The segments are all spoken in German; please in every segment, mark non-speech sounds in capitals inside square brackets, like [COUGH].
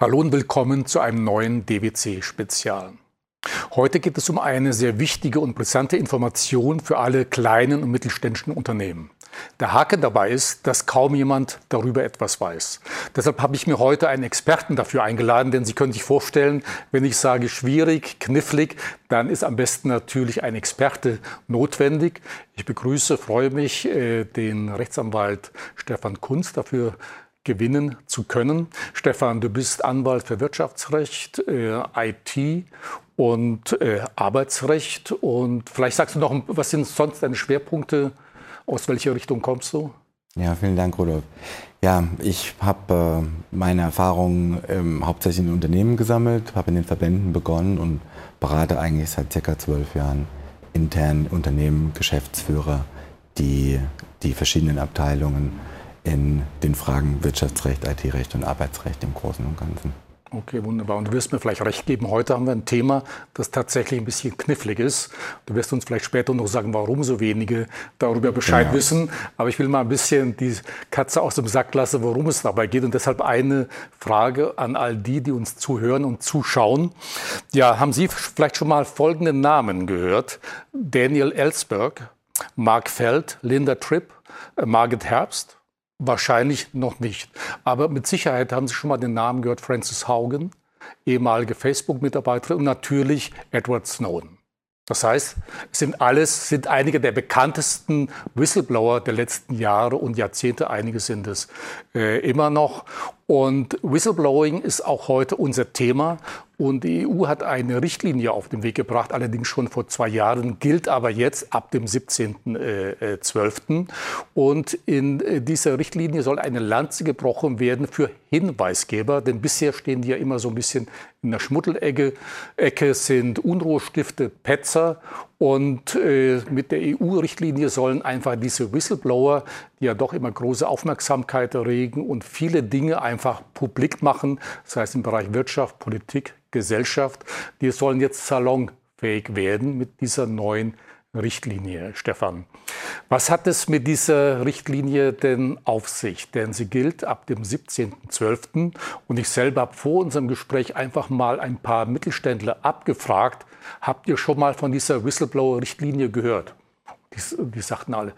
Hallo und willkommen zu einem neuen DWC-Spezial. Heute geht es um eine sehr wichtige und brisante Information für alle kleinen und mittelständischen Unternehmen. Der Haken dabei ist, dass kaum jemand darüber etwas weiß. Deshalb habe ich mir heute einen Experten dafür eingeladen, denn Sie können sich vorstellen, wenn ich sage schwierig, knifflig, dann ist am besten natürlich ein Experte notwendig. Ich begrüße, freue mich, äh, den Rechtsanwalt Stefan Kunz dafür gewinnen zu können. Stefan, du bist Anwalt für Wirtschaftsrecht, äh, IT und äh, Arbeitsrecht. Und vielleicht sagst du noch, was sind sonst deine Schwerpunkte? Aus welcher Richtung kommst du? Ja, vielen Dank, Rudolf. Ja, ich habe äh, meine Erfahrungen ähm, hauptsächlich in Unternehmen gesammelt, habe in den Verbänden begonnen und berate eigentlich seit circa zwölf Jahren intern Unternehmen, Geschäftsführer, die die verschiedenen Abteilungen in den Fragen Wirtschaftsrecht, IT-Recht und Arbeitsrecht im Großen und Ganzen. Okay, wunderbar. Und du wirst mir vielleicht recht geben, heute haben wir ein Thema, das tatsächlich ein bisschen knifflig ist. Du wirst uns vielleicht später noch sagen, warum so wenige darüber Bescheid genau. wissen. Aber ich will mal ein bisschen die Katze aus dem Sack lassen, worum es dabei geht. Und deshalb eine Frage an all die, die uns zuhören und zuschauen. Ja, haben Sie vielleicht schon mal folgende Namen gehört? Daniel Ellsberg, Mark Feld, Linda Tripp, äh, Margit Herbst? Wahrscheinlich noch nicht. Aber mit Sicherheit haben Sie schon mal den Namen gehört, Francis Haugen, ehemalige Facebook-Mitarbeiterin und natürlich Edward Snowden. Das heißt, es sind alles, sind einige der bekanntesten Whistleblower der letzten Jahre und Jahrzehnte. Einige sind es äh, immer noch. Und Whistleblowing ist auch heute unser Thema. Und die EU hat eine Richtlinie auf den Weg gebracht, allerdings schon vor zwei Jahren, gilt aber jetzt ab dem 17.12. Äh, und in äh, dieser Richtlinie soll eine Lanze gebrochen werden für Hinweisgeber, denn bisher stehen die ja immer so ein bisschen in der Schmuddelecke, Ecke sind Unruhestifte, Petzer und äh, mit der EU-Richtlinie sollen einfach diese Whistleblower, die ja doch immer große Aufmerksamkeit erregen und viele Dinge einfach publik machen, das heißt im Bereich Wirtschaft, Politik, Gesellschaft, die sollen jetzt salonfähig werden mit dieser neuen Richtlinie, Stefan. Was hat es mit dieser Richtlinie denn auf sich? Denn sie gilt ab dem 17.12. Und ich selber habe vor unserem Gespräch einfach mal ein paar Mittelständler abgefragt, habt ihr schon mal von dieser Whistleblower-Richtlinie gehört? Die, die sagten alle,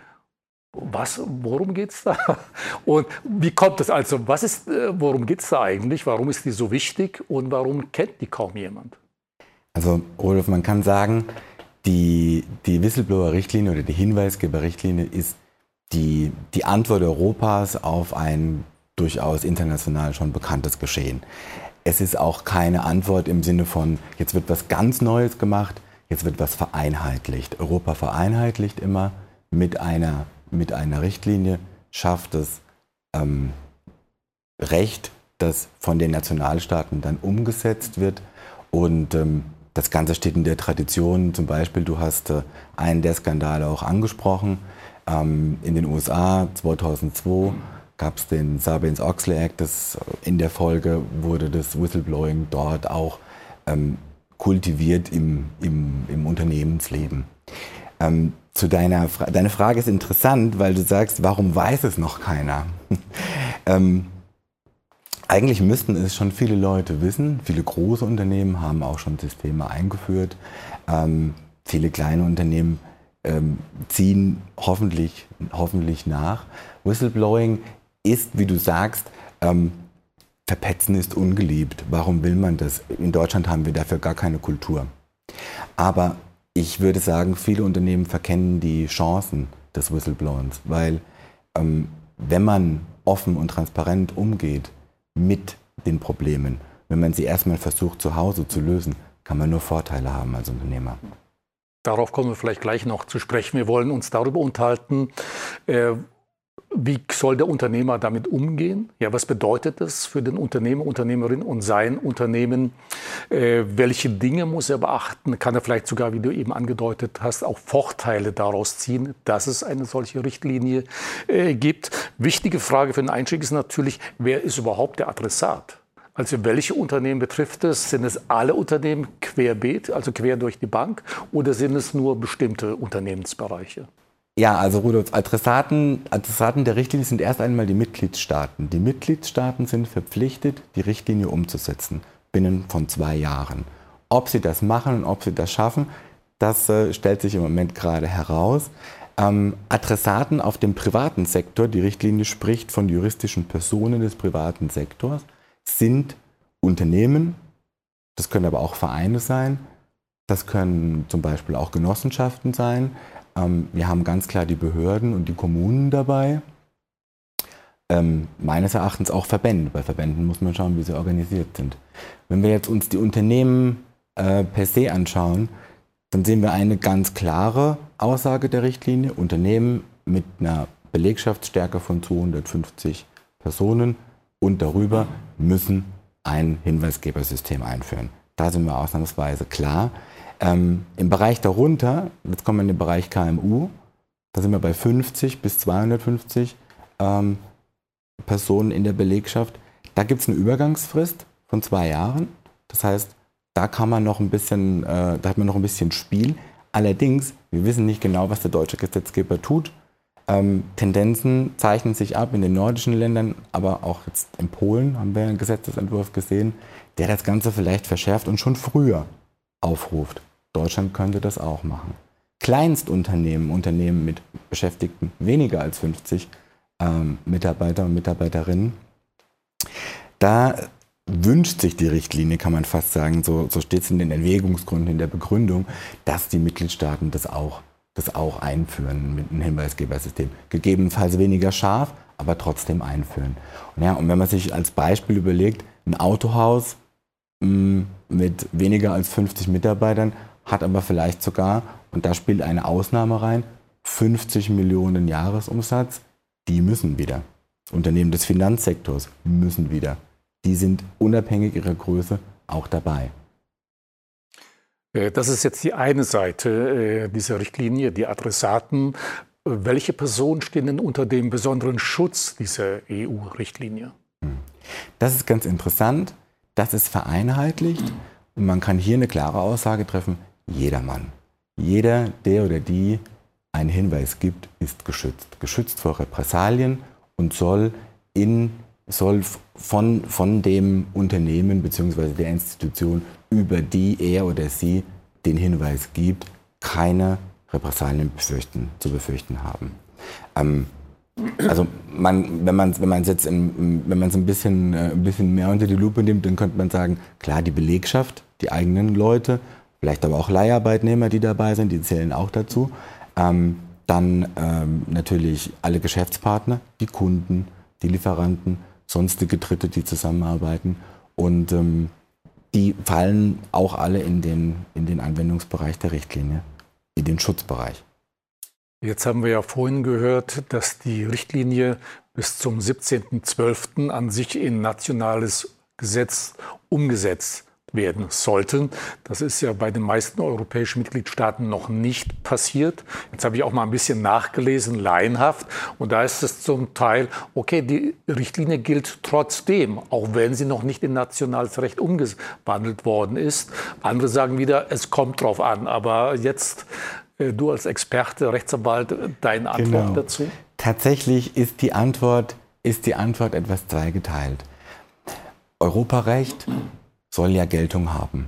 was, worum geht es da? [LAUGHS] Und wie kommt es also? Was ist, äh, worum geht es da eigentlich? Warum ist die so wichtig und warum kennt die kaum jemand? Also, Rudolf, man kann sagen, die, die Whistleblower-Richtlinie oder die Hinweisgeber-Richtlinie ist die, die Antwort Europas auf ein durchaus international schon bekanntes Geschehen. Es ist auch keine Antwort im Sinne von, jetzt wird was ganz Neues gemacht, jetzt wird was vereinheitlicht. Europa vereinheitlicht immer mit einer, mit einer Richtlinie, schafft es ähm, Recht, das von den Nationalstaaten dann umgesetzt wird und ähm, das Ganze steht in der Tradition, zum Beispiel, du hast äh, einen der Skandale auch angesprochen. Ähm, in den USA 2002 gab es den Sarbanes-Oxley Act. Das, in der Folge wurde das Whistleblowing dort auch ähm, kultiviert im, im, im Unternehmensleben. Ähm, zu deiner Fra deine Frage ist interessant, weil du sagst, warum weiß es noch keiner? [LAUGHS] ähm, eigentlich müssten es schon viele Leute wissen. Viele große Unternehmen haben auch schon Systeme eingeführt. Ähm, viele kleine Unternehmen ähm, ziehen hoffentlich, hoffentlich nach. Whistleblowing ist, wie du sagst, ähm, Verpetzen ist ungeliebt. Warum will man das? In Deutschland haben wir dafür gar keine Kultur. Aber ich würde sagen, viele Unternehmen verkennen die Chancen des Whistleblowens, weil ähm, wenn man offen und transparent umgeht, mit den Problemen. Wenn man sie erstmal versucht zu Hause zu lösen, kann man nur Vorteile haben als Unternehmer. Darauf kommen wir vielleicht gleich noch zu sprechen. Wir wollen uns darüber unterhalten, äh, wie soll der Unternehmer damit umgehen? Ja, was bedeutet das für den Unternehmer, Unternehmerin und sein Unternehmen? Äh, welche Dinge muss er beachten? Kann er vielleicht sogar, wie du eben angedeutet hast, auch Vorteile daraus ziehen, dass es eine solche Richtlinie äh, gibt? Wichtige Frage für den Einstieg ist natürlich, wer ist überhaupt der Adressat? Also welche Unternehmen betrifft es? Sind es alle Unternehmen querbeet, also quer durch die Bank, oder sind es nur bestimmte Unternehmensbereiche? Ja, also Rudolf, Adressaten, Adressaten der Richtlinie sind erst einmal die Mitgliedstaaten. Die Mitgliedstaaten sind verpflichtet, die Richtlinie umzusetzen binnen von zwei Jahren. Ob sie das machen und ob sie das schaffen, das äh, stellt sich im Moment gerade heraus. Ähm, Adressaten auf dem privaten Sektor, die Richtlinie spricht von juristischen Personen des privaten Sektors, sind Unternehmen, das können aber auch Vereine sein, das können zum Beispiel auch Genossenschaften sein. Ähm, wir haben ganz klar die Behörden und die Kommunen dabei. Ähm, meines Erachtens auch Verbände. Bei Verbänden muss man schauen, wie sie organisiert sind. Wenn wir jetzt uns die Unternehmen äh, per se anschauen, dann sehen wir eine ganz klare Aussage der Richtlinie. Unternehmen mit einer Belegschaftsstärke von 250 Personen und darüber müssen ein Hinweisgebersystem einführen. Da sind wir ausnahmsweise klar. Ähm, Im Bereich darunter, jetzt kommen wir in den Bereich KMU, da sind wir bei 50 bis 250 ähm, Personen in der Belegschaft. Da gibt es eine Übergangsfrist von zwei Jahren. Das heißt, da kann man noch ein bisschen, äh, da hat man noch ein bisschen Spiel. Allerdings, wir wissen nicht genau, was der deutsche Gesetzgeber tut. Ähm, Tendenzen zeichnen sich ab in den nordischen Ländern, aber auch jetzt in Polen haben wir einen Gesetzesentwurf gesehen, der das Ganze vielleicht verschärft und schon früher aufruft. Deutschland könnte das auch machen. Kleinstunternehmen, Unternehmen mit Beschäftigten weniger als 50 ähm, Mitarbeiter und Mitarbeiterinnen, da wünscht sich die Richtlinie, kann man fast sagen, so, so steht es in den Erwägungsgründen, in der Begründung, dass die Mitgliedstaaten das auch, das auch einführen mit einem Hinweisgebersystem. Gegebenenfalls weniger scharf, aber trotzdem einführen. Und, ja, und wenn man sich als Beispiel überlegt, ein Autohaus mh, mm, mit weniger als 50 Mitarbeitern hat aber vielleicht sogar, und da spielt eine Ausnahme rein, 50 Millionen Jahresumsatz, die müssen wieder. Unternehmen des Finanzsektors müssen wieder die sind unabhängig ihrer Größe auch dabei. Äh, das ist jetzt die eine Seite äh, dieser Richtlinie, die Adressaten. Welche Personen stehen denn unter dem besonderen Schutz dieser EU-Richtlinie? Hm. Das ist ganz interessant. Das ist vereinheitlicht und man kann hier eine klare Aussage treffen. Jedermann, jeder, der oder die einen Hinweis gibt, ist geschützt. Geschützt vor Repressalien und soll in soll von, von dem Unternehmen bzw. der Institution, über die er oder sie den Hinweis gibt, keine Repressalien befürchten, zu befürchten haben. Ähm, also man, wenn man es wenn jetzt in, wenn ein bisschen, äh, ein bisschen mehr unter die Lupe nimmt, dann könnte man sagen, klar, die Belegschaft, die eigenen Leute, vielleicht aber auch Leiharbeitnehmer, die dabei sind, die zählen auch dazu. Ähm, dann ähm, natürlich alle Geschäftspartner, die Kunden, die Lieferanten, sonstige Dritte, die zusammenarbeiten. Und ähm, die fallen auch alle in den, in den Anwendungsbereich der Richtlinie, in den Schutzbereich. Jetzt haben wir ja vorhin gehört, dass die Richtlinie bis zum 17.12. an sich in nationales Gesetz umgesetzt werden sollten. Das ist ja bei den meisten europäischen Mitgliedstaaten noch nicht passiert. Jetzt habe ich auch mal ein bisschen nachgelesen, laienhaft. Und da ist es zum Teil, okay, die Richtlinie gilt trotzdem, auch wenn sie noch nicht in nationales Recht umgewandelt worden ist. Andere sagen wieder, es kommt drauf an. Aber jetzt äh, du als Experte, Rechtsanwalt, deine Antwort genau. dazu? Tatsächlich ist die Antwort, ist die Antwort etwas zweigeteilt. Europarecht soll ja Geltung haben.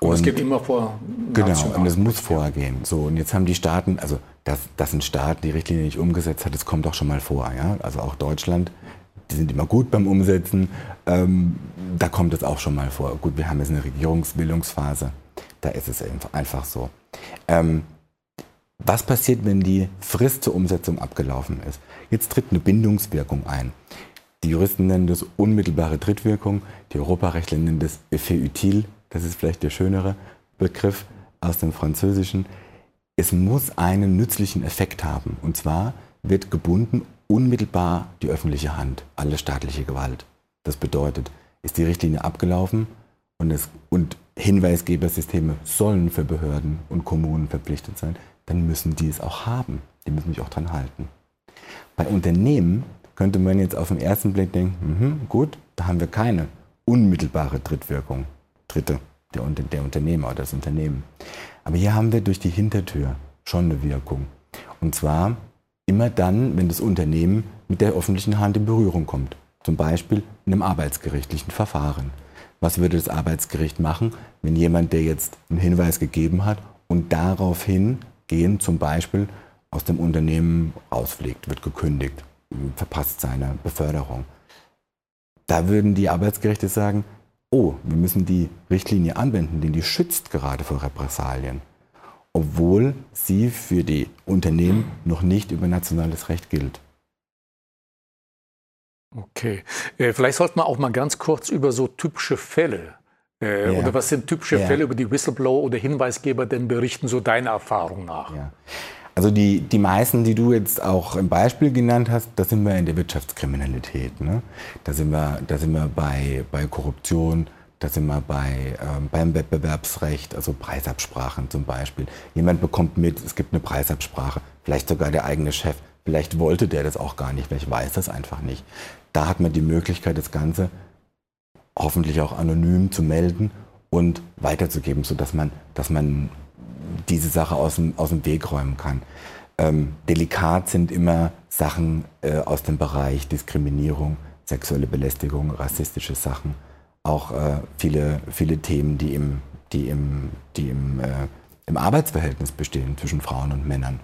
Und es geht immer vor. Genau, und es muss vorgehen. So, und jetzt haben die Staaten, also dass, dass ein Staat die Richtlinie nicht umgesetzt hat, das kommt auch schon mal vor. Ja? Also auch Deutschland, die sind immer gut beim Umsetzen. Ähm, da kommt es auch schon mal vor. Gut, wir haben jetzt eine Regierungsbildungsphase. Da ist es einfach so. Ähm, was passiert, wenn die Frist zur Umsetzung abgelaufen ist? Jetzt tritt eine Bindungswirkung ein. Die Juristen nennen das unmittelbare Trittwirkung, die Europarechtler nennen das Effet utile, das ist vielleicht der schönere Begriff aus dem Französischen. Es muss einen nützlichen Effekt haben. Und zwar wird gebunden unmittelbar die öffentliche Hand, alle staatliche Gewalt. Das bedeutet, ist die Richtlinie abgelaufen und, es, und Hinweisgebersysteme sollen für Behörden und Kommunen verpflichtet sein, dann müssen die es auch haben. Die müssen sich auch dran halten. Bei Unternehmen könnte man jetzt auf den ersten Blick denken, mh, gut, da haben wir keine unmittelbare Drittwirkung, Dritte, der, der Unternehmer oder das Unternehmen. Aber hier haben wir durch die Hintertür schon eine Wirkung. Und zwar immer dann, wenn das Unternehmen mit der öffentlichen Hand in Berührung kommt. Zum Beispiel in einem arbeitsgerichtlichen Verfahren. Was würde das Arbeitsgericht machen, wenn jemand, der jetzt einen Hinweis gegeben hat und daraufhin gehen zum Beispiel aus dem Unternehmen rausfliegt, wird gekündigt, verpasst seine Beförderung. Da würden die Arbeitsgerichte sagen, oh, wir müssen die Richtlinie anwenden, denn die schützt gerade vor Repressalien, obwohl sie für die Unternehmen noch nicht über nationales Recht gilt. Okay, äh, vielleicht sollten wir auch mal ganz kurz über so typische Fälle äh, ja. oder was sind typische ja. Fälle, über die Whistleblower oder Hinweisgeber denn berichten, so deiner Erfahrung nach? Ja. Also die, die meisten, die du jetzt auch im Beispiel genannt hast, da sind wir in der Wirtschaftskriminalität. Ne? Da sind wir, da sind wir bei, bei Korruption, da sind wir bei, ähm, beim Wettbewerbsrecht, also Preisabsprachen zum Beispiel. Jemand bekommt mit, es gibt eine Preisabsprache, vielleicht sogar der eigene Chef, vielleicht wollte der das auch gar nicht, vielleicht weiß das einfach nicht. Da hat man die Möglichkeit, das Ganze hoffentlich auch anonym zu melden und weiterzugeben, sodass man, dass man diese Sache aus dem, aus dem Weg räumen kann. Ähm, delikat sind immer Sachen äh, aus dem Bereich Diskriminierung, sexuelle Belästigung, rassistische Sachen. Auch äh, viele, viele Themen, die im, die im, die im, äh, im Arbeitsverhältnis bestehen zwischen Frauen und Männern.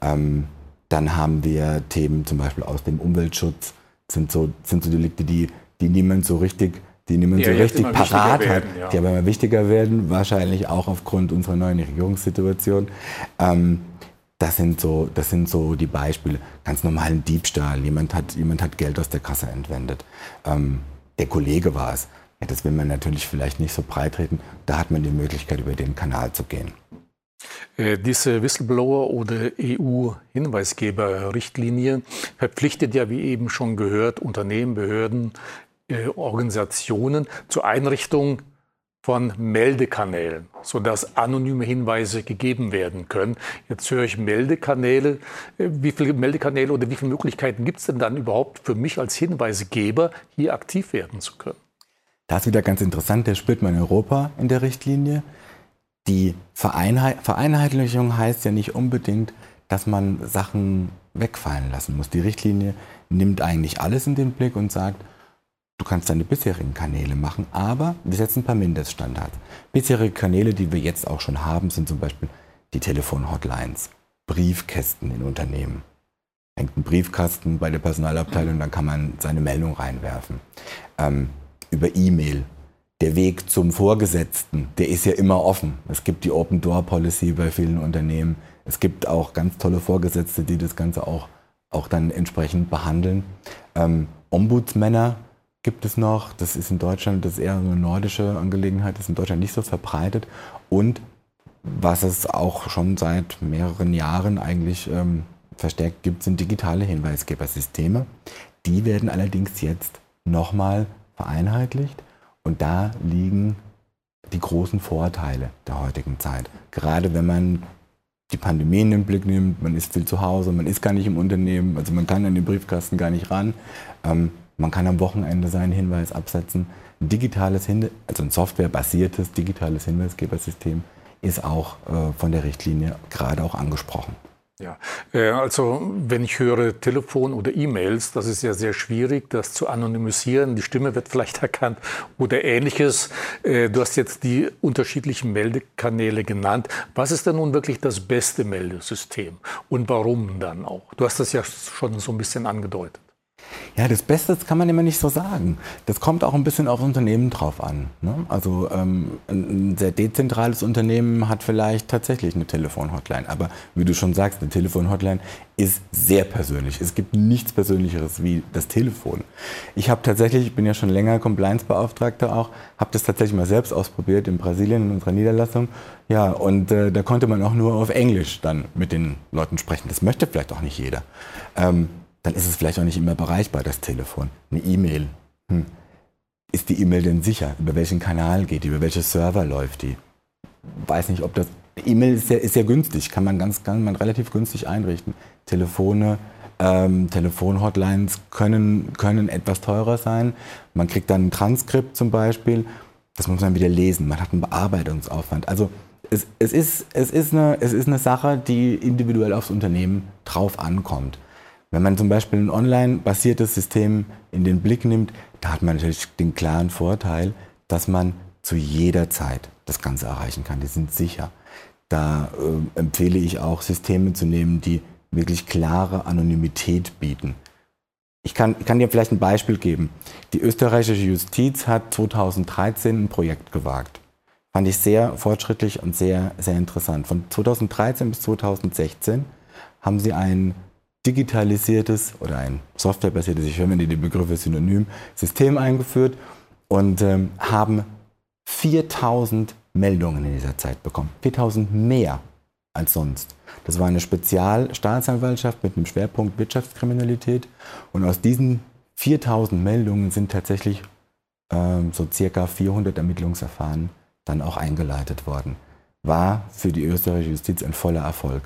Ähm, dann haben wir Themen zum Beispiel aus dem Umweltschutz, sind so, sind so Delikte, die, die niemand so richtig die niemand so richtig parat hat, ja. die aber immer wichtiger werden, wahrscheinlich auch aufgrund unserer neuen Regierungssituation. Ähm, das sind, so, das sind so die Beispiele. Ganz normalen Diebstahl. Jemand hat, jemand hat Geld aus der Kasse entwendet. Ähm, der Kollege war es. Ja, das will man natürlich vielleicht nicht so breit treten. Da hat man die Möglichkeit, über den Kanal zu gehen. Äh, diese Whistleblower- oder EU-Hinweisgeber-Richtlinie verpflichtet ja, wie eben schon gehört, Unternehmen, Behörden, Organisationen zur Einrichtung von Meldekanälen, sodass anonyme Hinweise gegeben werden können. Jetzt höre ich Meldekanäle. Äh, wie viele Meldekanäle oder wie viele Möglichkeiten gibt es denn dann überhaupt für mich als Hinweisgeber, hier aktiv werden zu können? Das ist wieder ganz interessant, der spürt man in Europa in der Richtlinie. Die Vereinheit Vereinheitlichung heißt ja nicht unbedingt, dass man Sachen wegfallen lassen muss. Die Richtlinie nimmt eigentlich alles in den Blick und sagt, Du kannst deine bisherigen Kanäle machen, aber wir setzen ein paar Mindeststandards. Bisherige Kanäle, die wir jetzt auch schon haben, sind zum Beispiel die Telefonhotlines, Briefkästen in Unternehmen. Hängt ein Briefkasten bei der Personalabteilung, dann kann man seine Meldung reinwerfen. Ähm, über E-Mail. Der Weg zum Vorgesetzten, der ist ja immer offen. Es gibt die Open Door Policy bei vielen Unternehmen. Es gibt auch ganz tolle Vorgesetzte, die das Ganze auch, auch dann entsprechend behandeln. Ähm, Ombudsmänner gibt es noch. Das ist in Deutschland, das ist eher eine nordische Angelegenheit, das ist in Deutschland nicht so verbreitet. Und was es auch schon seit mehreren Jahren eigentlich ähm, verstärkt gibt, sind digitale Hinweisgebersysteme. Die werden allerdings jetzt nochmal vereinheitlicht und da liegen die großen Vorteile der heutigen Zeit. Gerade wenn man die Pandemie in den Blick nimmt, man ist viel zu Hause, man ist gar nicht im Unternehmen, also man kann an den Briefkasten gar nicht ran. Ähm, man kann am Wochenende seinen Hinweis absetzen. Ein digitales Hinweis, also ein softwarebasiertes digitales Hinweisgebersystem ist auch äh, von der Richtlinie gerade auch angesprochen. Ja, äh, also wenn ich höre Telefon oder E-Mails, das ist ja sehr schwierig, das zu anonymisieren. Die Stimme wird vielleicht [LAUGHS] erkannt oder ähnliches. Äh, du hast jetzt die unterschiedlichen Meldekanäle genannt. Was ist denn nun wirklich das beste Meldesystem und warum dann auch? Du hast das ja schon so ein bisschen angedeutet. Ja, das Beste das kann man immer nicht so sagen. Das kommt auch ein bisschen auf Unternehmen drauf an. Ne? Also ähm, ein sehr dezentrales Unternehmen hat vielleicht tatsächlich eine Telefonhotline. Aber wie du schon sagst, eine Telefonhotline ist sehr persönlich. Es gibt nichts Persönlicheres wie das Telefon. Ich habe tatsächlich, ich bin ja schon länger Compliance-Beauftragter auch, habe das tatsächlich mal selbst ausprobiert in Brasilien in unserer Niederlassung. Ja, und äh, da konnte man auch nur auf Englisch dann mit den Leuten sprechen. Das möchte vielleicht auch nicht jeder. Ähm, dann ist es vielleicht auch nicht immer bereichbar, das Telefon. Eine E-Mail. Hm. Ist die E-Mail denn sicher? Über welchen Kanal geht die? Über welche Server läuft die? Weiß nicht, ob das. E-Mail ist ja, ist ja günstig, kann man ganz, kann man relativ günstig einrichten. Telefone, ähm, Telefonhotlines können, können etwas teurer sein. Man kriegt dann ein Transkript zum Beispiel. Das muss man wieder lesen. Man hat einen Bearbeitungsaufwand. Also es, es, ist, es, ist eine, es ist eine Sache, die individuell aufs Unternehmen drauf ankommt. Wenn man zum Beispiel ein online-basiertes System in den Blick nimmt, da hat man natürlich den klaren Vorteil, dass man zu jeder Zeit das Ganze erreichen kann. Die sind sicher. Da äh, empfehle ich auch, Systeme zu nehmen, die wirklich klare Anonymität bieten. Ich kann, ich kann dir vielleicht ein Beispiel geben. Die österreichische Justiz hat 2013 ein Projekt gewagt. Fand ich sehr fortschrittlich und sehr, sehr interessant. Von 2013 bis 2016 haben sie ein digitalisiertes oder ein softwarebasiertes, ich verwende die Begriffe synonym, System eingeführt und ähm, haben 4000 Meldungen in dieser Zeit bekommen. 4000 mehr als sonst. Das war eine Spezialstaatsanwaltschaft mit einem Schwerpunkt Wirtschaftskriminalität. Und aus diesen 4000 Meldungen sind tatsächlich ähm, so circa 400 Ermittlungsverfahren dann auch eingeleitet worden. War für die österreichische Justiz ein voller Erfolg.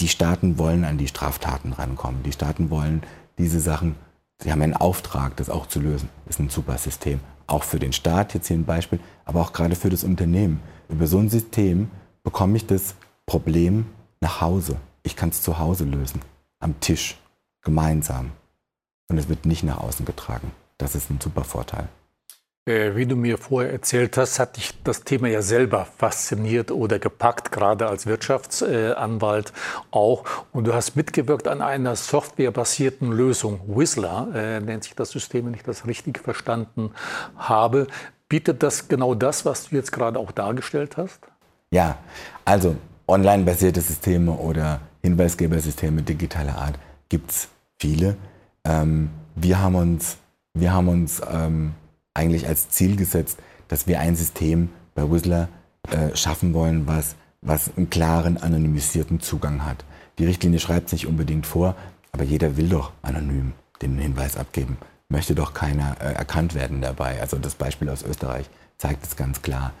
Die Staaten wollen an die Straftaten rankommen. Die Staaten wollen diese Sachen, sie haben einen Auftrag, das auch zu lösen. Das ist ein super System. Auch für den Staat, jetzt hier ein Beispiel, aber auch gerade für das Unternehmen. Über so ein System bekomme ich das Problem nach Hause. Ich kann es zu Hause lösen, am Tisch, gemeinsam. Und es wird nicht nach außen getragen. Das ist ein super Vorteil. Äh, wie du mir vorher erzählt hast, hat dich das Thema ja selber fasziniert oder gepackt, gerade als Wirtschaftsanwalt auch. Und du hast mitgewirkt an einer softwarebasierten Lösung. Whistler äh, nennt sich das System, wenn ich das richtig verstanden habe. Bietet das genau das, was du jetzt gerade auch dargestellt hast? Ja, also online-basierte Systeme oder Hinweisgebersysteme digitaler Art gibt es viele. Ähm, wir haben uns, wir haben uns ähm, eigentlich als Ziel gesetzt, dass wir ein System bei Whistler äh, schaffen wollen, was, was einen klaren, anonymisierten Zugang hat. Die Richtlinie schreibt es nicht unbedingt vor, aber jeder will doch anonym den Hinweis abgeben. Möchte doch keiner äh, erkannt werden dabei. Also das Beispiel aus Österreich zeigt es ganz klar.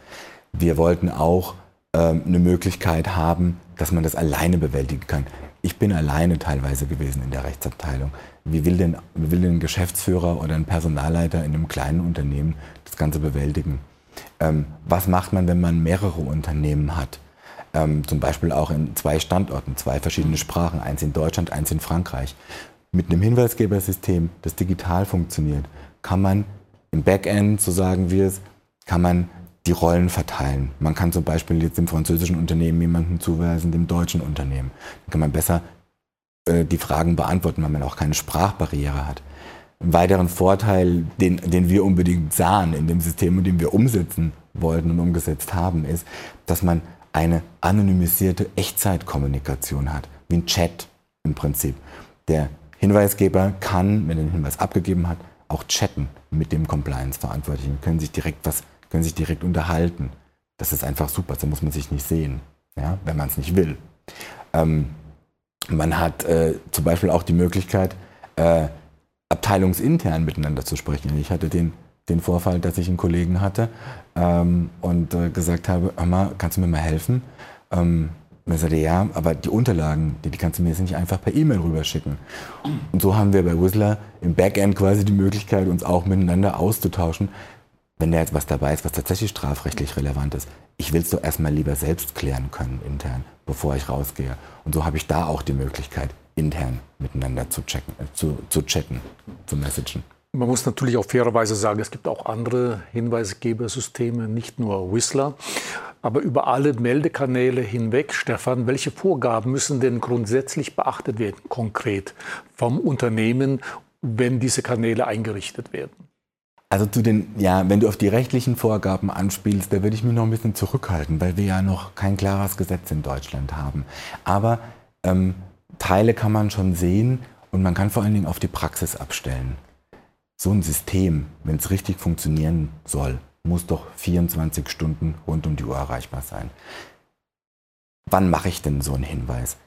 Wir wollten auch ähm, eine Möglichkeit haben, dass man das alleine bewältigen kann. Ich bin alleine teilweise gewesen in der Rechtsabteilung. Wie will denn, wie will denn ein Geschäftsführer oder ein Personalleiter in einem kleinen Unternehmen das Ganze bewältigen? Ähm, was macht man, wenn man mehrere Unternehmen hat? Ähm, zum Beispiel auch in zwei Standorten, zwei verschiedene Sprachen, eins in Deutschland, eins in Frankreich. Mit einem Hinweisgebersystem, das digital funktioniert, kann man im Backend, so sagen wir es, kann man die Rollen verteilen. Man kann zum Beispiel jetzt dem französischen Unternehmen jemanden zuweisen, dem deutschen Unternehmen. Dann kann man besser äh, die Fragen beantworten, weil man auch keine Sprachbarriere hat. Ein weiteren Vorteil, den, den wir unbedingt sahen in dem System und den wir umsetzen wollten und umgesetzt haben, ist, dass man eine anonymisierte Echtzeitkommunikation hat, wie ein Chat im Prinzip. Der Hinweisgeber kann, wenn er den Hinweis abgegeben hat, auch chatten mit dem Compliance-Verantwortlichen, können sich direkt was können sich direkt unterhalten. Das ist einfach super, da muss man sich nicht sehen, ja, wenn man es nicht will. Ähm, man hat äh, zum Beispiel auch die Möglichkeit, äh, abteilungsintern miteinander zu sprechen. Ich hatte den, den Vorfall, dass ich einen Kollegen hatte ähm, und äh, gesagt habe, hör mal, kannst du mir mal helfen? Ähm, und sagte, ja, aber die Unterlagen, die, die kannst du mir jetzt nicht einfach per E-Mail rüberschicken. Und so haben wir bei Whistler im Backend quasi die Möglichkeit, uns auch miteinander auszutauschen, wenn da jetzt was dabei ist, was tatsächlich strafrechtlich relevant ist, ich will es doch erstmal lieber selbst klären können intern, bevor ich rausgehe. Und so habe ich da auch die Möglichkeit, intern miteinander zu, checken, äh, zu, zu chatten, zu messagen. Man muss natürlich auch fairerweise sagen, es gibt auch andere Hinweisgebersysteme, nicht nur Whistler. Aber über alle Meldekanäle hinweg, Stefan, welche Vorgaben müssen denn grundsätzlich beachtet werden, konkret vom Unternehmen, wenn diese Kanäle eingerichtet werden? Also zu den, ja, wenn du auf die rechtlichen Vorgaben anspielst, da würde ich mich noch ein bisschen zurückhalten, weil wir ja noch kein klares Gesetz in Deutschland haben. Aber ähm, Teile kann man schon sehen und man kann vor allen Dingen auf die Praxis abstellen. So ein System, wenn es richtig funktionieren soll, muss doch 24 Stunden rund um die Uhr erreichbar sein. Wann mache ich denn so einen Hinweis?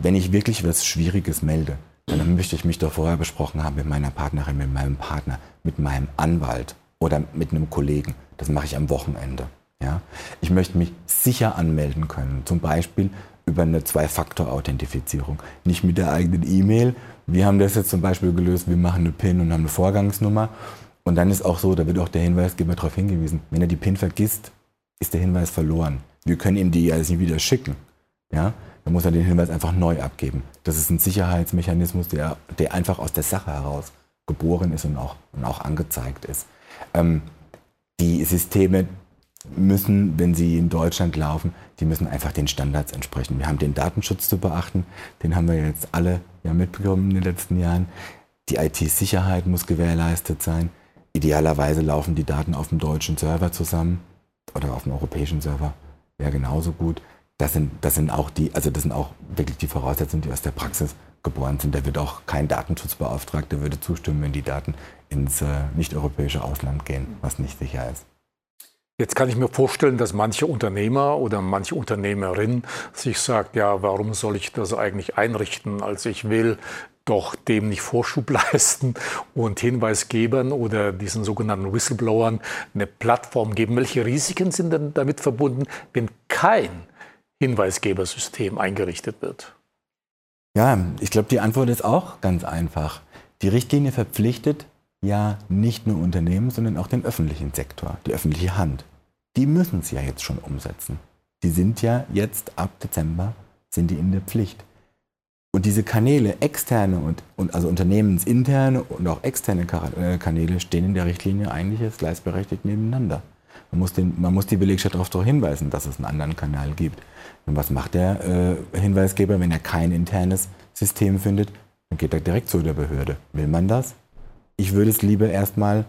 Wenn ich wirklich was Schwieriges melde, dann möchte ich mich doch vorher besprochen haben mit meiner Partnerin, mit meinem Partner, mit meinem Anwalt oder mit einem Kollegen. Das mache ich am Wochenende. Ja? Ich möchte mich sicher anmelden können, zum Beispiel über eine Zwei-Faktor-Authentifizierung. Nicht mit der eigenen E-Mail. Wir haben das jetzt zum Beispiel gelöst, wir machen eine PIN und haben eine Vorgangsnummer. Und dann ist auch so, da wird auch der Hinweisgeber darauf hingewiesen, wenn er die PIN vergisst, ist der Hinweis verloren. Wir können ihm die also nicht wieder schicken. Ja? Dann muss er den Hinweis einfach neu abgeben. Das ist ein Sicherheitsmechanismus, der, der einfach aus der Sache heraus geboren ist und auch, und auch angezeigt ist. Ähm, die Systeme müssen, wenn sie in Deutschland laufen, die müssen einfach den Standards entsprechen. Wir haben den Datenschutz zu beachten, den haben wir jetzt alle ja mitbekommen in den letzten Jahren. Die IT-Sicherheit muss gewährleistet sein. Idealerweise laufen die Daten auf dem deutschen Server zusammen oder auf dem europäischen Server. Wäre genauso gut. Das sind, das sind auch die, also das sind auch wirklich die Voraussetzungen, die aus der Praxis geboren sind. Da wird auch kein Datenschutzbeauftragter würde zustimmen, wenn die Daten ins äh, nicht-europäische Ausland gehen, was nicht sicher ist. Jetzt kann ich mir vorstellen, dass manche Unternehmer oder manche Unternehmerin sich sagt, ja, warum soll ich das eigentlich einrichten? Also ich will doch dem nicht Vorschub [LAUGHS] leisten und Hinweisgebern oder diesen sogenannten Whistleblowern eine Plattform geben. Welche Risiken sind denn damit verbunden, wenn kein Hinweisgebersystem eingerichtet wird? Ja, ich glaube, die Antwort ist auch ganz einfach. Die Richtlinie verpflichtet ja nicht nur Unternehmen, sondern auch den öffentlichen Sektor, die öffentliche Hand. Die müssen es ja jetzt schon umsetzen. Die sind ja jetzt ab Dezember sind die in der Pflicht. Und diese Kanäle, externe und, und also unternehmensinterne und auch externe äh, Kanäle stehen in der Richtlinie eigentlich jetzt gleichberechtigt nebeneinander. Man muss, den, man muss die Belegschaft darauf hinweisen, dass es einen anderen Kanal gibt. Und was macht der äh, Hinweisgeber, wenn er kein internes System findet? Dann geht er direkt zu der Behörde. Will man das? Ich würde es lieber erstmal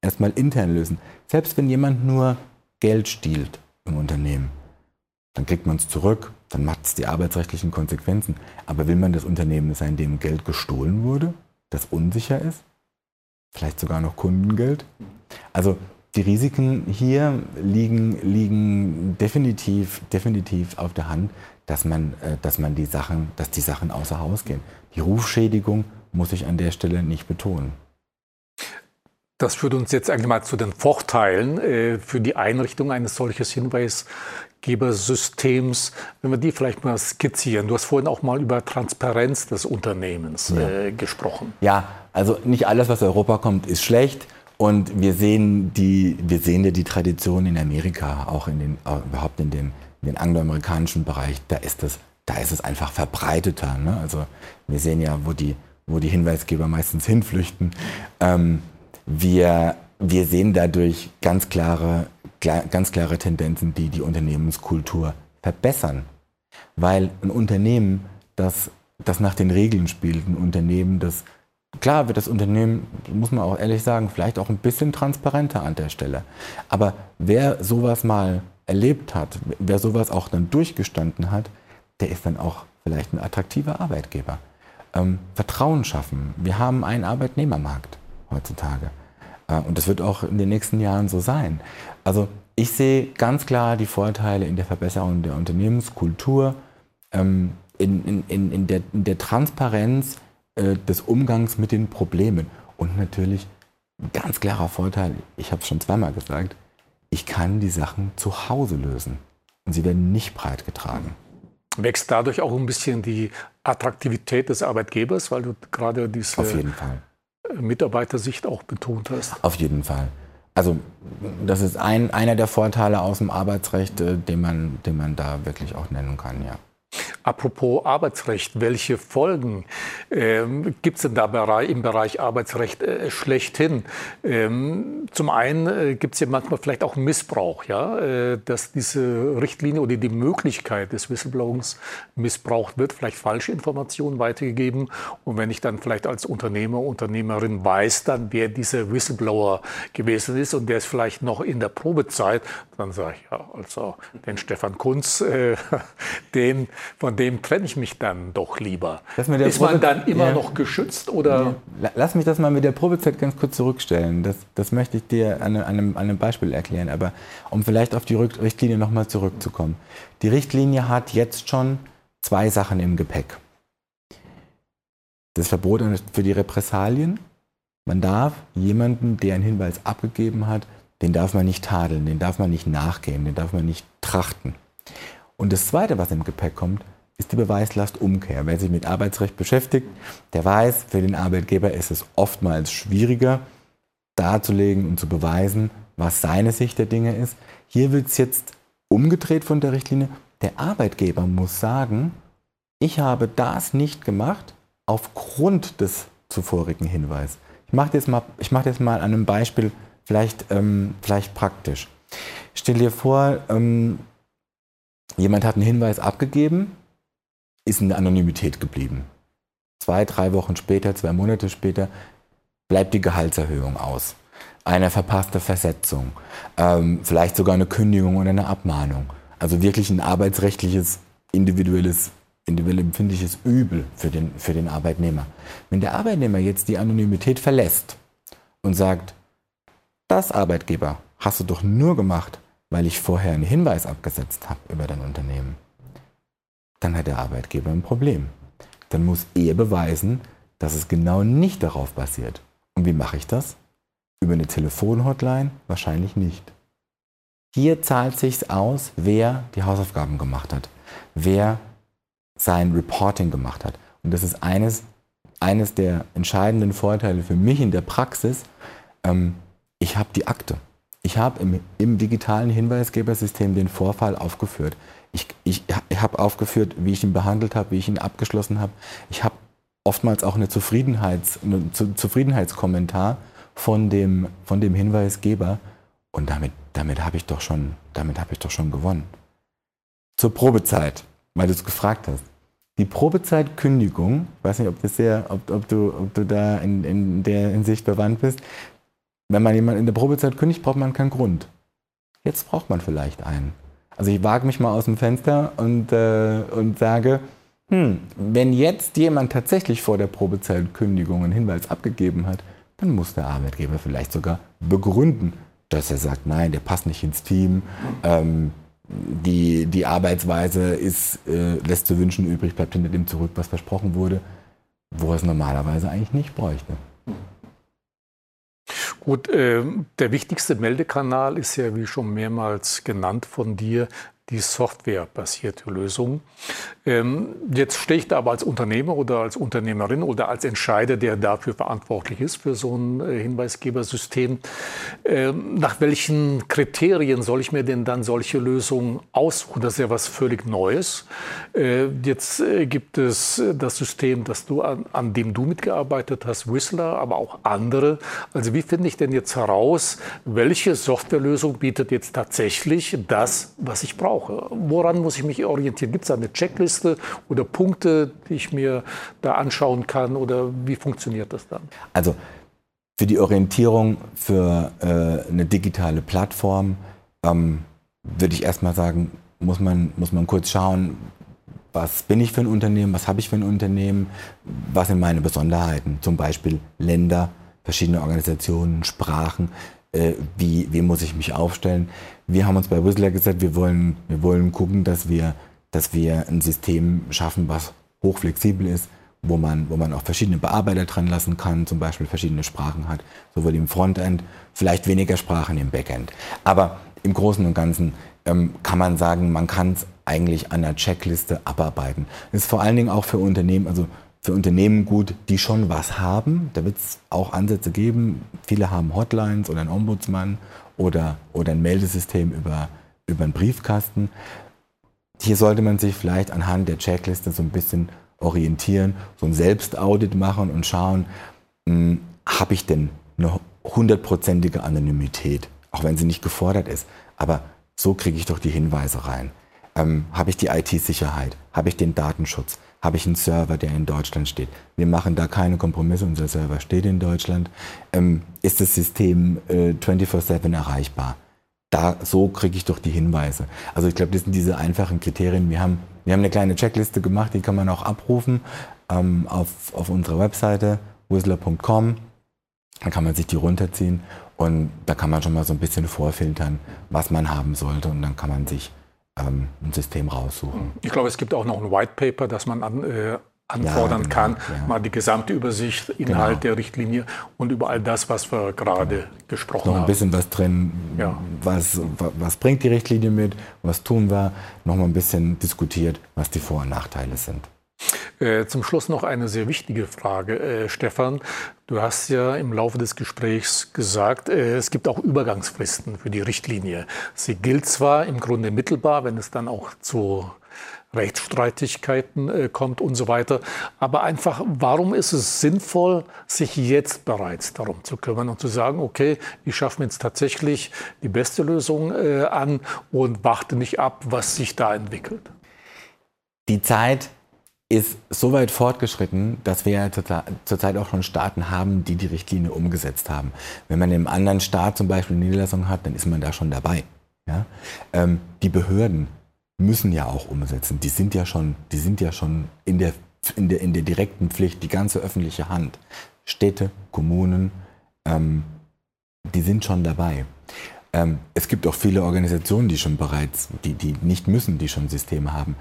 erstmal intern lösen. Selbst wenn jemand nur Geld stiehlt im Unternehmen, dann kriegt man es zurück, dann macht es die arbeitsrechtlichen Konsequenzen. Aber will man das Unternehmen sein, dem Geld gestohlen wurde, das unsicher ist? Vielleicht sogar noch Kundengeld? Also die Risiken hier liegen, liegen definitiv, definitiv auf der Hand, dass man, äh, dass man die Sachen, dass die Sachen außer Haus gehen. Die Rufschädigung muss ich an der Stelle nicht betonen. Das führt uns jetzt eigentlich mal zu den Vorteilen äh, für die Einrichtung eines solches Hinweisgebersystems. Wenn wir die vielleicht mal skizzieren. Du hast vorhin auch mal über Transparenz des Unternehmens ja. äh, gesprochen. Ja, also nicht alles, was Europa kommt, ist schlecht. Und wir sehen die, wir sehen ja die Tradition in Amerika, auch in den, äh, überhaupt in den, in den angloamerikanischen Bereich, da ist es, da ist es einfach verbreiteter. Ne? Also wir sehen ja, wo die, wo die Hinweisgeber meistens hinflüchten. Ähm, wir, wir sehen dadurch ganz klare, ganz klare Tendenzen, die die Unternehmenskultur verbessern. Weil ein Unternehmen, das, das nach den Regeln spielt, ein Unternehmen, das Klar wird das Unternehmen, muss man auch ehrlich sagen, vielleicht auch ein bisschen transparenter an der Stelle. Aber wer sowas mal erlebt hat, wer sowas auch dann durchgestanden hat, der ist dann auch vielleicht ein attraktiver Arbeitgeber. Ähm, Vertrauen schaffen. Wir haben einen Arbeitnehmermarkt heutzutage. Äh, und das wird auch in den nächsten Jahren so sein. Also ich sehe ganz klar die Vorteile in der Verbesserung der Unternehmenskultur, ähm, in, in, in, der, in der Transparenz äh, des Umgangs mit den Problemen. Und natürlich ganz klarer Vorteil, ich habe es schon zweimal gesagt, ich kann die Sachen zu Hause lösen. Und sie werden nicht breit getragen. Wächst dadurch auch ein bisschen die Attraktivität des Arbeitgebers, weil du gerade diese Auf jeden Fall. Mitarbeitersicht auch betont hast? Auf jeden Fall. Also das ist ein, einer der Vorteile aus dem Arbeitsrecht, äh, den man, den man da wirklich auch nennen kann, ja. Apropos Arbeitsrecht, welche Folgen ähm, gibt es denn da im Bereich Arbeitsrecht äh, schlechthin? Ähm, zum einen äh, gibt es ja manchmal vielleicht auch Missbrauch, ja, äh, dass diese Richtlinie oder die Möglichkeit des Whistleblowings missbraucht wird, vielleicht falsche Informationen weitergegeben. Und wenn ich dann vielleicht als Unternehmer, Unternehmerin weiß dann, wer dieser Whistleblower gewesen ist und der ist vielleicht noch in der Probezeit, dann sage ich, ja, also den Stefan Kunz, äh, [LAUGHS] den von dem trenne ich mich dann doch lieber. Ist man dann immer ja. noch geschützt oder? Ja. Lass mich das mal mit der Probezeit ganz kurz zurückstellen. Das, das möchte ich dir an einem, an einem Beispiel erklären. Aber um vielleicht auf die Richtlinie nochmal zurückzukommen. Die Richtlinie hat jetzt schon zwei Sachen im Gepäck. Das Verbot für die Repressalien. Man darf jemanden, der einen Hinweis abgegeben hat, den darf man nicht tadeln, den darf man nicht nachgehen, den darf man nicht trachten. Und das Zweite, was im Gepäck kommt, ist die Beweislastumkehr. Wer sich mit Arbeitsrecht beschäftigt, der weiß, für den Arbeitgeber ist es oftmals schwieriger darzulegen und zu beweisen, was seine Sicht der Dinge ist. Hier wird es jetzt umgedreht von der Richtlinie, der Arbeitgeber muss sagen, ich habe das nicht gemacht aufgrund des zuvorigen Hinweises. Ich mache das, mal, mach das mal an einem Beispiel, vielleicht, ähm, vielleicht praktisch. Stell dir vor, ähm, jemand hat einen Hinweis abgegeben, ist in der Anonymität geblieben. Zwei, drei Wochen später, zwei Monate später bleibt die Gehaltserhöhung aus. Eine verpasste Versetzung, ähm, vielleicht sogar eine Kündigung oder eine Abmahnung. Also wirklich ein arbeitsrechtliches, individuelles, individuell empfindliches Übel für den, für den Arbeitnehmer. Wenn der Arbeitnehmer jetzt die Anonymität verlässt und sagt, das Arbeitgeber hast du doch nur gemacht, weil ich vorher einen Hinweis abgesetzt habe über dein Unternehmen, dann hat der Arbeitgeber ein Problem. Dann muss er beweisen, dass es genau nicht darauf basiert. Und wie mache ich das? Über eine Telefonhotline? Wahrscheinlich nicht. Hier zahlt sich aus, wer die Hausaufgaben gemacht hat, wer sein Reporting gemacht hat. Und das ist eines, eines der entscheidenden Vorteile für mich in der Praxis. Ähm, ich habe die Akte. Ich habe im, im, digitalen Hinweisgebersystem den Vorfall aufgeführt. Ich, ich, ich habe aufgeführt, wie ich ihn behandelt habe, wie ich ihn abgeschlossen habe. Ich habe oftmals auch eine Zufriedenheits, einen Zufriedenheitskommentar von dem, von dem Hinweisgeber. Und damit, damit habe ich, doch schon, hab ich doch schon gewonnen. Zur Probezeit, weil du es gefragt hast. Die Probezeitkündigung, ich weiß nicht, ob, das sehr, ob, ob, du, ob du da in, in der Hinsicht bewandt bist, wenn man jemanden in der Probezeit kündigt, braucht man keinen Grund. Jetzt braucht man vielleicht einen. Also ich wage mich mal aus dem Fenster und, äh, und sage, hm, wenn jetzt jemand tatsächlich vor der Probezeitkündigung einen Hinweis abgegeben hat, dann muss der Arbeitgeber vielleicht sogar begründen, dass er sagt, nein, der passt nicht ins Team, ähm, die, die Arbeitsweise ist, äh, lässt zu wünschen übrig, bleibt hinter dem zurück, was versprochen wurde, wo er es normalerweise eigentlich nicht bräuchte. Gut, äh, der wichtigste Meldekanal ist ja, wie schon mehrmals genannt von dir, die softwarebasierte Lösung. Ähm, jetzt stehe ich da aber als Unternehmer oder als Unternehmerin oder als Entscheider, der dafür verantwortlich ist, für so ein äh, Hinweisgebersystem. Ähm, nach welchen Kriterien soll ich mir denn dann solche Lösungen aussuchen? Das ist ja was völlig Neues. Äh, jetzt äh, gibt es das System, das du, an, an dem du mitgearbeitet hast, Whistler, aber auch andere. Also wie finde ich denn jetzt heraus, welche Softwarelösung bietet jetzt tatsächlich das, was ich brauche? Brauche. Woran muss ich mich orientieren? Gibt es da eine Checkliste oder Punkte, die ich mir da anschauen kann oder wie funktioniert das dann? Also für die Orientierung für äh, eine digitale Plattform ähm, würde ich erstmal sagen, muss man, muss man kurz schauen, was bin ich für ein Unternehmen, was habe ich für ein Unternehmen, was sind meine Besonderheiten, zum Beispiel Länder, verschiedene Organisationen, Sprachen, äh, wie, wie muss ich mich aufstellen. Wir haben uns bei Whistler gesagt, wir wollen, wir wollen gucken, dass wir, dass wir ein System schaffen, was hochflexibel ist, wo man, wo man auch verschiedene Bearbeiter dran lassen kann, zum Beispiel verschiedene Sprachen hat, sowohl im Frontend, vielleicht weniger Sprachen im Backend. Aber im Großen und Ganzen ähm, kann man sagen, man kann es eigentlich an der Checkliste abarbeiten. Das ist vor allen Dingen auch für Unternehmen, also für Unternehmen gut, die schon was haben. Da wird es auch Ansätze geben. Viele haben Hotlines oder einen Ombudsmann oder, oder ein Meldesystem über, über einen Briefkasten. Hier sollte man sich vielleicht anhand der Checkliste so ein bisschen orientieren, so ein Selbstaudit machen und schauen, hm, habe ich denn eine hundertprozentige Anonymität, auch wenn sie nicht gefordert ist. Aber so kriege ich doch die Hinweise rein. Ähm, habe ich die IT-Sicherheit? Habe ich den Datenschutz? Habe ich einen Server, der in Deutschland steht. Wir machen da keine Kompromisse, unser Server steht in Deutschland. Ähm, ist das System äh, 24-7 erreichbar? Da, so kriege ich doch die Hinweise. Also ich glaube, das sind diese einfachen Kriterien. Wir haben, wir haben eine kleine Checkliste gemacht, die kann man auch abrufen ähm, auf, auf unserer Webseite whistler.com. Da kann man sich die runterziehen und da kann man schon mal so ein bisschen vorfiltern, was man haben sollte und dann kann man sich ähm, ein System raussuchen. Ich glaube, es gibt auch noch ein White Paper, das man an, äh, anfordern ja, genau, kann, ja. mal die gesamte Übersicht, Inhalt genau. der Richtlinie und über all das, was wir gerade genau. gesprochen haben. Noch ein bisschen was drin, ja. was, was bringt die Richtlinie mit, was tun wir, noch mal ein bisschen diskutiert, was die Vor- und Nachteile sind. Äh, zum Schluss noch eine sehr wichtige Frage, äh, Stefan. Du hast ja im Laufe des Gesprächs gesagt, äh, es gibt auch Übergangsfristen für die Richtlinie. Sie gilt zwar im Grunde mittelbar, wenn es dann auch zu Rechtsstreitigkeiten äh, kommt und so weiter. Aber einfach, warum ist es sinnvoll, sich jetzt bereits darum zu kümmern und zu sagen, okay, ich schaffe mir jetzt tatsächlich die beste Lösung äh, an und warte nicht ab, was sich da entwickelt? Die Zeit ist so weit fortgeschritten, dass wir ja zurzeit auch schon Staaten haben, die die Richtlinie umgesetzt haben. Wenn man im anderen Staat zum Beispiel eine Niederlassung hat, dann ist man da schon dabei. Ja? Ähm, die Behörden müssen ja auch umsetzen. Die sind ja schon, die sind ja schon in der, in der, in der direkten Pflicht, die ganze öffentliche Hand. Städte, Kommunen, ähm, die sind schon dabei. Ähm, es gibt auch viele Organisationen, die schon bereits, die, die nicht müssen, die schon Systeme haben.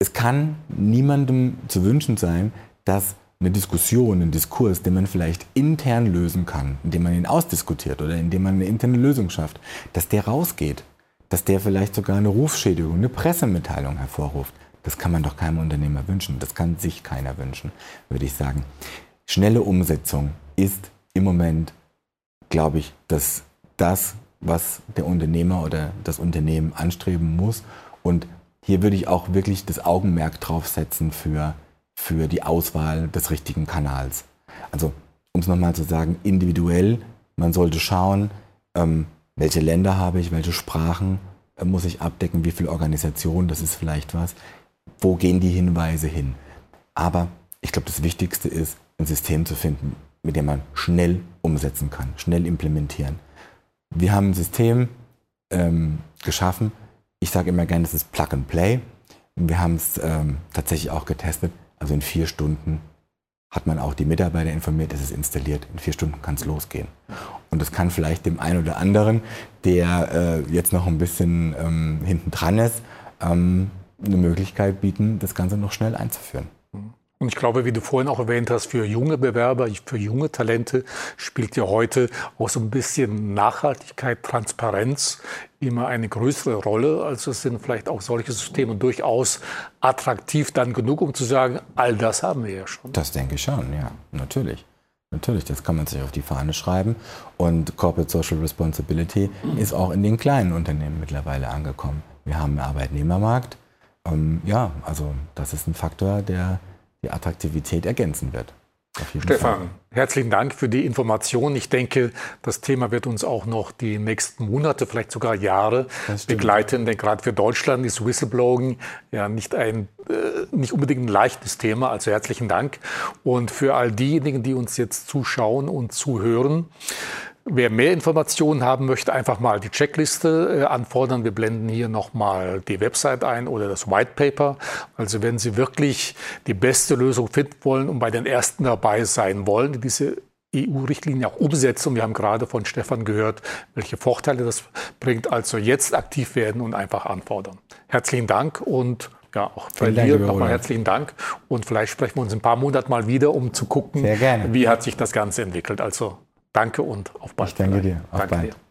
Es kann niemandem zu wünschen sein, dass eine Diskussion, ein Diskurs, den man vielleicht intern lösen kann, indem man ihn ausdiskutiert oder indem man eine interne Lösung schafft, dass der rausgeht dass der vielleicht sogar eine Rufschädigung, eine Pressemitteilung hervorruft. Das kann man doch keinem Unternehmer wünschen. Das kann sich keiner wünschen, würde ich sagen. Schnelle Umsetzung ist im Moment, glaube ich, das, das, was der Unternehmer oder das Unternehmen anstreben muss. Und hier würde ich auch wirklich das Augenmerk draufsetzen für, für die Auswahl des richtigen Kanals. Also, um es nochmal zu sagen, individuell, man sollte schauen, ähm, welche Länder habe ich, welche Sprachen äh, muss ich abdecken, wie viele Organisationen, das ist vielleicht was. Wo gehen die Hinweise hin? Aber ich glaube, das Wichtigste ist, ein System zu finden, mit dem man schnell umsetzen kann, schnell implementieren. Wir haben ein System ähm, geschaffen. Ich sage immer gerne, das ist Plug and Play. Wir haben es ähm, tatsächlich auch getestet. Also in vier Stunden hat man auch die Mitarbeiter informiert, es ist installiert. In vier Stunden kann es losgehen. Und das kann vielleicht dem einen oder anderen, der äh, jetzt noch ein bisschen ähm, hinten dran ist, ähm, eine Möglichkeit bieten, das Ganze noch schnell einzuführen. Und ich glaube, wie du vorhin auch erwähnt hast, für junge Bewerber, für junge Talente spielt ja heute auch so ein bisschen Nachhaltigkeit, Transparenz immer eine größere Rolle. Also sind vielleicht auch solche Systeme durchaus attraktiv dann genug, um zu sagen, all das haben wir ja schon. Das denke ich schon, ja, natürlich. Natürlich, das kann man sich auf die Fahne schreiben. Und Corporate Social Responsibility mhm. ist auch in den kleinen Unternehmen mittlerweile angekommen. Wir haben einen Arbeitnehmermarkt. Ähm, ja, also das ist ein Faktor, der die Attraktivität ergänzen wird. Stefan, Fall. herzlichen Dank für die Information. Ich denke, das Thema wird uns auch noch die nächsten Monate, vielleicht sogar Jahre begleiten. Denn gerade für Deutschland ist Whistleblowing ja nicht ein, äh, nicht unbedingt ein leichtes Thema. Also herzlichen Dank. Und für all diejenigen, die uns jetzt zuschauen und zuhören, Wer mehr Informationen haben möchte, einfach mal die Checkliste äh, anfordern. Wir blenden hier nochmal die Website ein oder das White Paper. Also wenn Sie wirklich die beste Lösung finden wollen und bei den Ersten dabei sein wollen, die diese EU-Richtlinie auch umsetzen. Und wir haben gerade von Stefan gehört, welche Vorteile das bringt. Also jetzt aktiv werden und einfach anfordern. Herzlichen Dank und ja, auch bei dir nochmal herzlichen Dank. Und vielleicht sprechen wir uns in ein paar Monaten mal wieder, um zu gucken, wie hat sich das Ganze entwickelt. Also Danke und auf bald. Ich danke dir. Auf danke bald. dir.